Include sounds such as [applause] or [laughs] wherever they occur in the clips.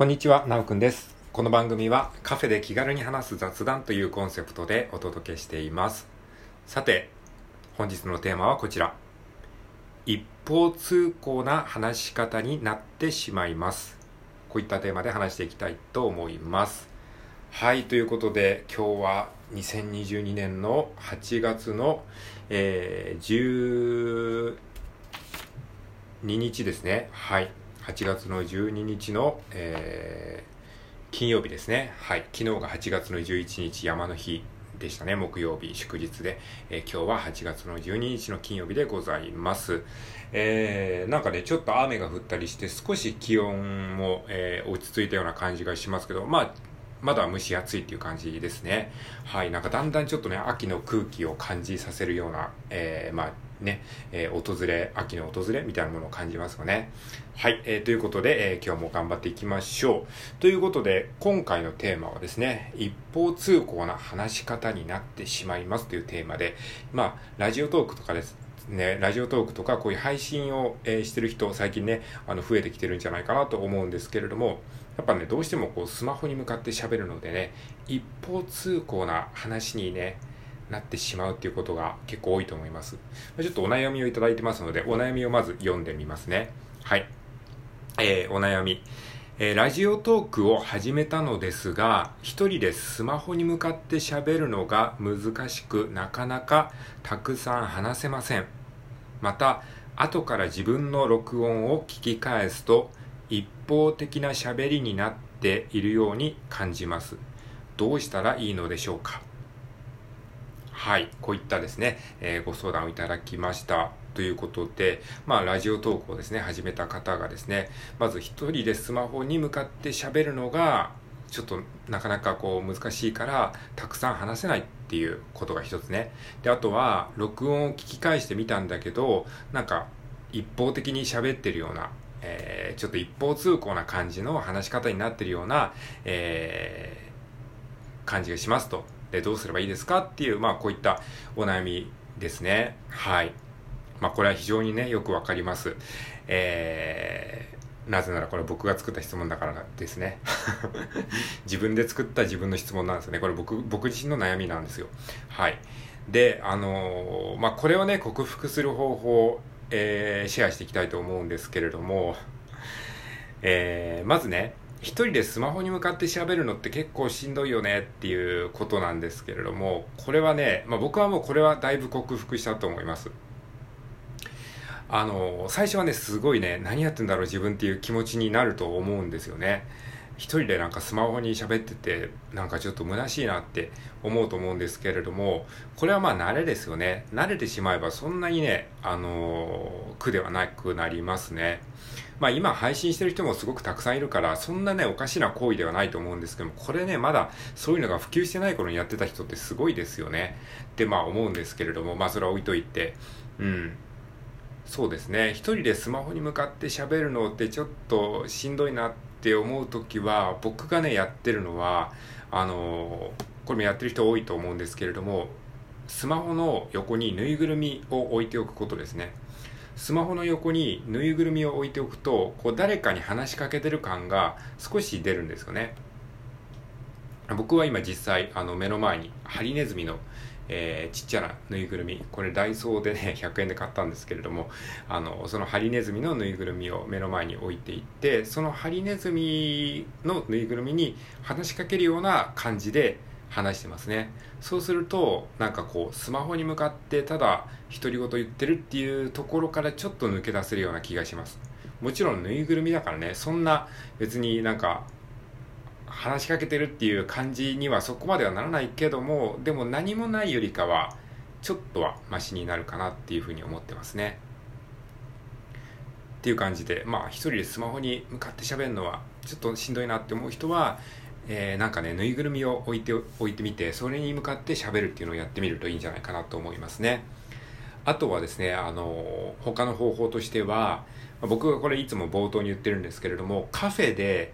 こんにちは、なおくんです。この番組はカフェで気軽に話す雑談というコンセプトでお届けしています。さて、本日のテーマはこちら。一方通行な話し方になってしまいます。こういったテーマで話していきたいと思います。はい、ということで今日は2022年の8月の、えー、12日ですね。はい。8月の12日の、えー金曜日ですね。はい。昨日が8月の11日山の日でしたね。木曜日祝日で。えー今日は8月の12日の金曜日でございます。えーなんかね、ちょっと雨が降ったりして少し気温も、えー落ち着いたような感じがしますけど、まあ、まだ蒸し暑いっていう感じですね。はい。なんかだんだんちょっとね、秋の空気を感じさせるような、えーまあね、えー訪れ、秋の訪れみたいなものを感じますよね。はい。えーということで、えー今日も頑張っていきましょう。ということで、今回のテーマはですね、一方通行な話し方になってしまいますというテーマで、まあ、ラジオトークとかです。ね、ラジオトークとかこういう配信を、えしてる人最近ねあの増えてきてるんじゃないかなと思うんですけれどもやっぱねどうしてもこうスマホに向かって喋るのでね一方通行な話にねなってしまうっていうことが結構多いと思います。ちょっとお悩みをいただいてますのでお悩みをまず読んでみますね。はい。えーお悩み。えーラジオトークを始めたのですが、一人でスマホに向かって喋るのが難しく、なかなかたくさん話せません。また、後から自分の録音を聞き返すと、一方的な喋りになっているように感じます。どうしたらいいのでしょうか？はい、こういったですね、えーご相談をいただきました。ということで、まあ、ラジオトークをですね、始めた方がですね、まず一人でスマホに向かって喋るのが、ちょっとなかなかこう難しいから、たくさん話せないっていうことが一つね。で、あとは、録音を聞き返してみたんだけど、なんか、一方的に喋ってるような、えーちょっと一方通行な感じの話し方になってるような、えー感じがしますと。で、どうすればいいですか？っていう、まあ、こういったお悩みですね。はい。まあ、これは非常にね、よくわかります。えー、なぜならこれ僕が作った質問だからですね。[laughs] 自分で作った自分の質問なんですよね。これ僕、僕自身の悩みなんですよ。はい。で、あのーまあ、これをね、克服する方法、えーシェアしていきたいと思うんですけれども、えーまずね、一人でスマホに向かって喋るのって結構しんどいよねっていうことなんですけれども、これはね、まあ、僕はもうこれはだいぶ克服したと思います。あの、最初はね、すごいね、何やってんだろう自分っていう気持ちになると思うんですよね。一人でなんかスマホに喋ってて、なんかちょっと虚しいなって思うと思うんですけれども、これはまあ慣れですよね。慣れてしまえばそんなにね、あの苦ではなくなりますね。まあ今配信してる人もすごくたくさんいるから、そんなね、おかしな行為ではないと思うんですけども、これね、まだそういうのが普及してない頃にやってた人ってすごいですよね。ってまあ思うんですけれども、まあそれは置いといて、うん。そうですね。一人でスマホに向かって喋るのってちょっとしんどいなって思うときは、僕がね、やってるのは、あのこれもやってる人多いと思うんですけれども、スマホの横にぬいぐるみを置いておくことですね。スマホの横にぬいぐるみを置いておくと、こう誰かに話しかけてる感が少し出るんですよね。僕は今実際、あの目の前にハリネズミの、えーちっちゃなぬいぐるみ、これダイソーでね、[laughs] 100円で買ったんですけれども、あの、そのハリネズミのぬいぐるみを目の前に置いていって、そのハリネズミのぬいぐるみに話しかけるような感じで話してますね。そうすると、なんかこう、スマホに向かってただ独り言言ってるっていうところからちょっと抜け出せるような気がします。もちろんぬいぐるみだからね、そんな別になんか話しかけてるっていう感じにはそこまではならないけどもでも何もないよりかはちょっとはマシになるかなっていうふうに思ってますねっていう感じでまあ一人でスマホに向かって喋るのはちょっとしんどいなって思う人は、えーなんかねぬいぐるみを置いて置いてみてそれに向かって喋るっていうのをやってみるといいんじゃないかなと思いますね。あとはですねあの他の方法としては僕がこれいつも冒頭に言ってるんですけれどもカフェで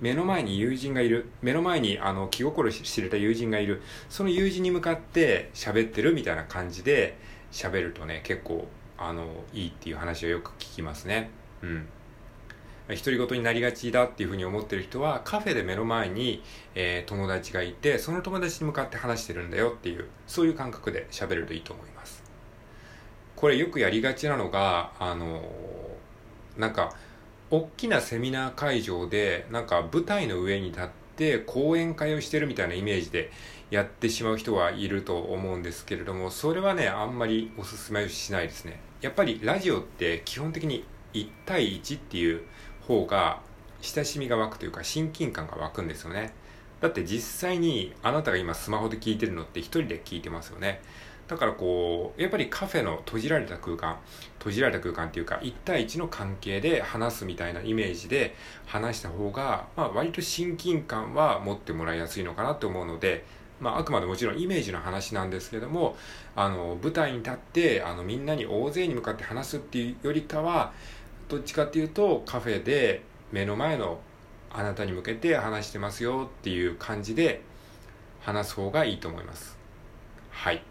目の前に友人がいる。目の前にあの気心知れた友人がいる。その友人に向かって喋ってるみたいな感じで喋るとね結構あのいいっていう話をよく聞きますね。うん。独り言になりがちだっていうふうに思ってる人はカフェで目の前に、えー、友達がいてその友達に向かって話してるんだよっていうそういう感覚で喋るといいと思います。これよくやりがちなのがあのー、なんか大きなセミナー会場でなんか舞台の上に立って講演会をしてるみたいなイメージでやってしまう人はいると思うんですけれどもそれはねあんまりおすすめしないですね。やっぱりラジオって基本的に1対1っていう方が親しみが湧くというか親近感が湧くんですよね。だって実際にあなたが今スマホで聞いてるのって一人で聞いてますよね。だからこうやっぱりカフェの閉じられた空間閉じられた空間っていうか1対1の関係で話すみたいなイメージで話した方が、まあ、割と親近感は持ってもらいやすいのかなと思うので、まあ、あくまでもちろんイメージの話なんですけどもあの舞台に立ってあのみんなに大勢に向かって話すっていうよりかはどっちかっていうとカフェで目の前のあなたに向けて話してますよっていう感じで話す方がいいと思います。はい。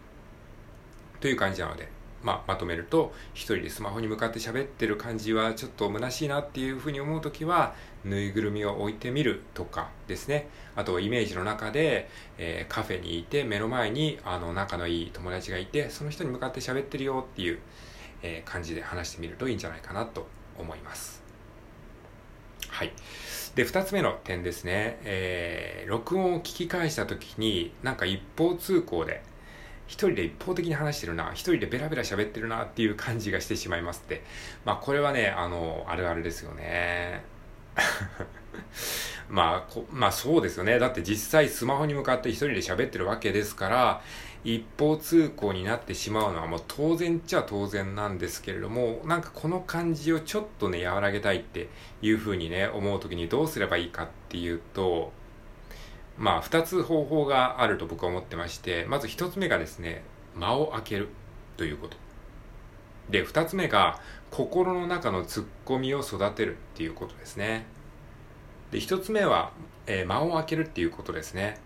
という感じなので、まあ、まとめると一人でスマホに向かって喋ってる感じはちょっと虚しいなっていうふうに思う時はぬいぐるみを置いてみるとかですね。あとイメージの中で、えー、カフェにいて目の前にあの仲のいい友達がいてその人に向かって喋ってるよっていう、えー、感じで話してみるといいんじゃないかなと思います。はい。で、二つ目の点ですね。えー、録音を聞き返した時に、なんか一方通行で、一人で一方的に話してるな、一人でベラベラ喋ってるなっていう感じがしてしまいますって。まあ、これはね、あの、あるあるですよね。[laughs] まあ、まあそうですよね。だって実際スマホに向かって一人で喋ってるわけですから、一方通行になってしまうのはもう当然っちゃ当然なんですけれども、なんかこの感じをちょっとね、和らげたいっていうふうにね、思う時にどうすればいいかっていうと、まあ二つ方法があると僕は思ってまして、まず一つ目がですね、間を空けるということ。で、二つ目が心の中のツッコミを育てるっていうことですね。で、一つ目は、えー、間を空けるっていうことですね。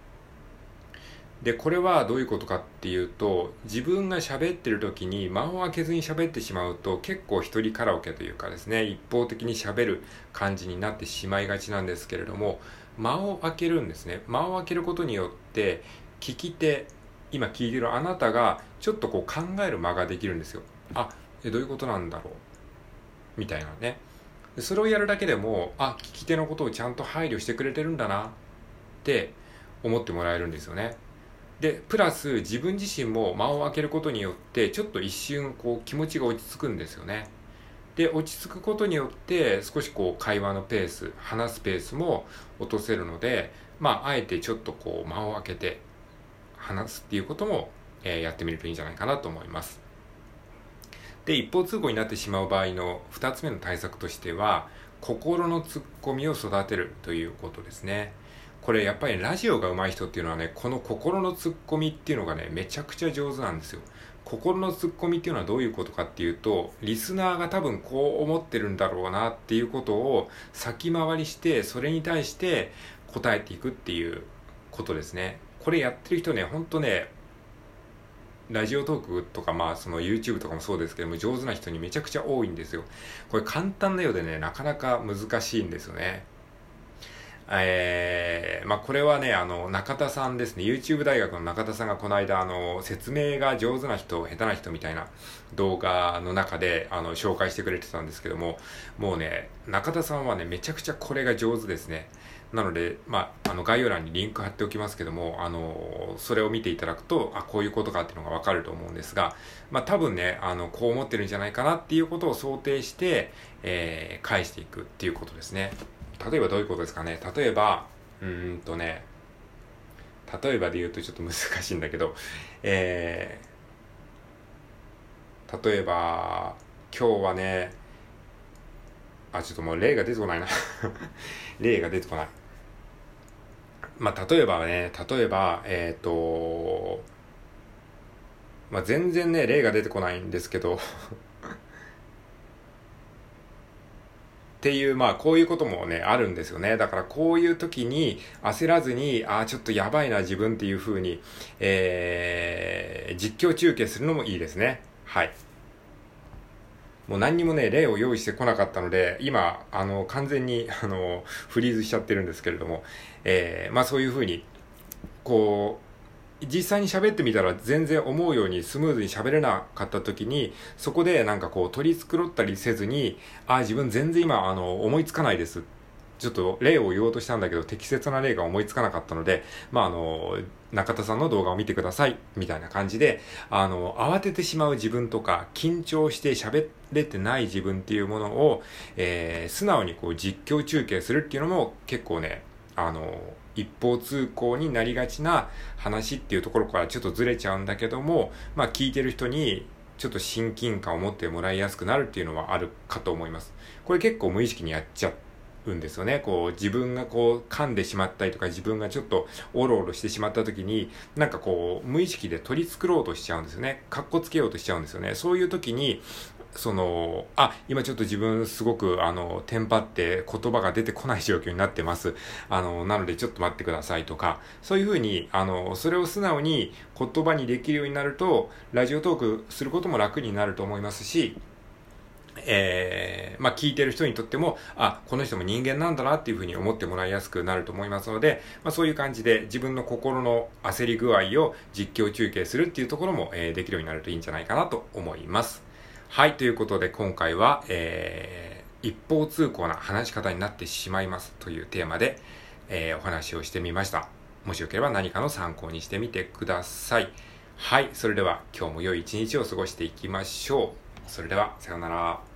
でこれはどういうことかっていうと自分が喋ってる時に間を空けずに喋ってしまうと結構一人カラオケというかですね一方的に喋る感じになってしまいがちなんですけれども間を空けるんですね。間を空けることによって聞き手今聞いてるあなたがちょっとこう考える間ができるんですよ。あえどういうことなんだろう？みたいなね。それをやるだけでもあ聞き手のことをちゃんと配慮してくれてるんだなって思ってもらえるんですよね。でプラス自分自身も間を空けることによってちょっと一瞬こう気持ちが落ち着くんですよね。で落ち着くことによって少しこう会話のペース話すペースも落とせるのでまああえてちょっとこう間を空けて話すっていうことも、えー、やってみるといいんじゃないかなと思います。で一方通行になってしまう場合の2つ目の対策としては心のツッコミを育てるということですね。これやっぱりラジオが上手い人っていうのはね、この心のツッコミっていうのがね、めちゃくちゃ上手なんですよ。心のツッコミっていうのはどういうことかっていうと、リスナーが多分こう思ってるんだろうなっていうことを先回りして、それに対して答えていくっていうことですね。これやってる人ね、ほんとね、ラジオトークとか、まあ、その YouTube とかもそうですけども、上手な人にめちゃくちゃ多いんですよ。これ簡単なようでね、なかなか難しいんですよね。えー、まあ、これはね、あの、中田さんですね。YouTube 大学の中田さんがこの間、あの、説明が上手な人、下手な人みたいな動画の中で、あの、紹介してくれてたんですけども、もうね、中田さんはね、めちゃくちゃこれが上手ですね。なので、まあ、あの、概要欄にリンク貼っておきますけども、あの、それを見ていただくと、あ、こういうことかっていうのがわかると思うんですが、まあ、多分ね、あの、こう思ってるんじゃないかなっていうことを想定して、えー、返していくっていうことですね。例えばどういうことですかね？例えば、うんとね、例えばで言うとちょっと難しいんだけど、えー、例えば、今日はね、あ、ちょっともう例が出てこないな [laughs] 例が出てこない。まあ、例えばね、例えば、えっ、ー、と、まあ、全然ね、例が出てこないんですけどっていう、まあ、こういうこともね、あるんですよね。だから、こういう時に焦らずに、ああ、ちょっとやばいな、自分っていう風に、えー、実況中継するのもいいですね。はい。もう何にもね、例を用意してこなかったので、今、あの、完全に、あの、フリーズしちゃってるんですけれども、えー、まあそういうふうに、こう、実際に喋ってみたら全然思うようにスムーズに喋れなかった時に、そこでなんかこう取り繕ったりせずに、ああ、自分全然今、あの、思いつかないです。ちょっと例を言おうとしたんだけど適切な例が思いつかなかったので、まあ、あの、中田さんの動画を見てください、みたいな感じで、あの、慌ててしまう自分とか、緊張して喋れてない自分っていうものを、えー、素直にこう実況中継するっていうのも結構ね、あの、一方通行になりがちな話っていうところからちょっとずれちゃうんだけども、まあ聞いてる人にちょっと親近感を持ってもらいやすくなるっていうのはあるかと思います。これ結構無意識にやっちゃうんですよね。こう、自分がこう、噛んでしまったりとか、自分がちょっとおろおろしてしまった時に、なんかこう、無意識で取り繕ろうとしちゃうんですよね。かっこつけようとしちゃうんですよね。そういう時に、その、あ、今ちょっと自分すごく、あの、テンパって言葉が出てこない状況になってます。あの、なのでちょっと待ってくださいとか、そういうふうに、あの、それを素直に言葉にできるようになると、ラジオトークすることも楽になると思いますし、えー、まあ、聞いてる人にとっても、あ、この人も人間なんだなっていうふうに思ってもらいやすくなると思いますので、まあ、そういう感じで自分の心の焦り具合を実況中継するっていうところも、えー、できるようになるといいんじゃないかなと思います。はい、ということで今回は、えー、一方通行な話し方になってしまいますというテーマで、えー、お話をしてみました。もしよければ何かの参考にしてみてください。はい、それでは今日も良い一日を過ごしていきましょう。それでは、さようなら。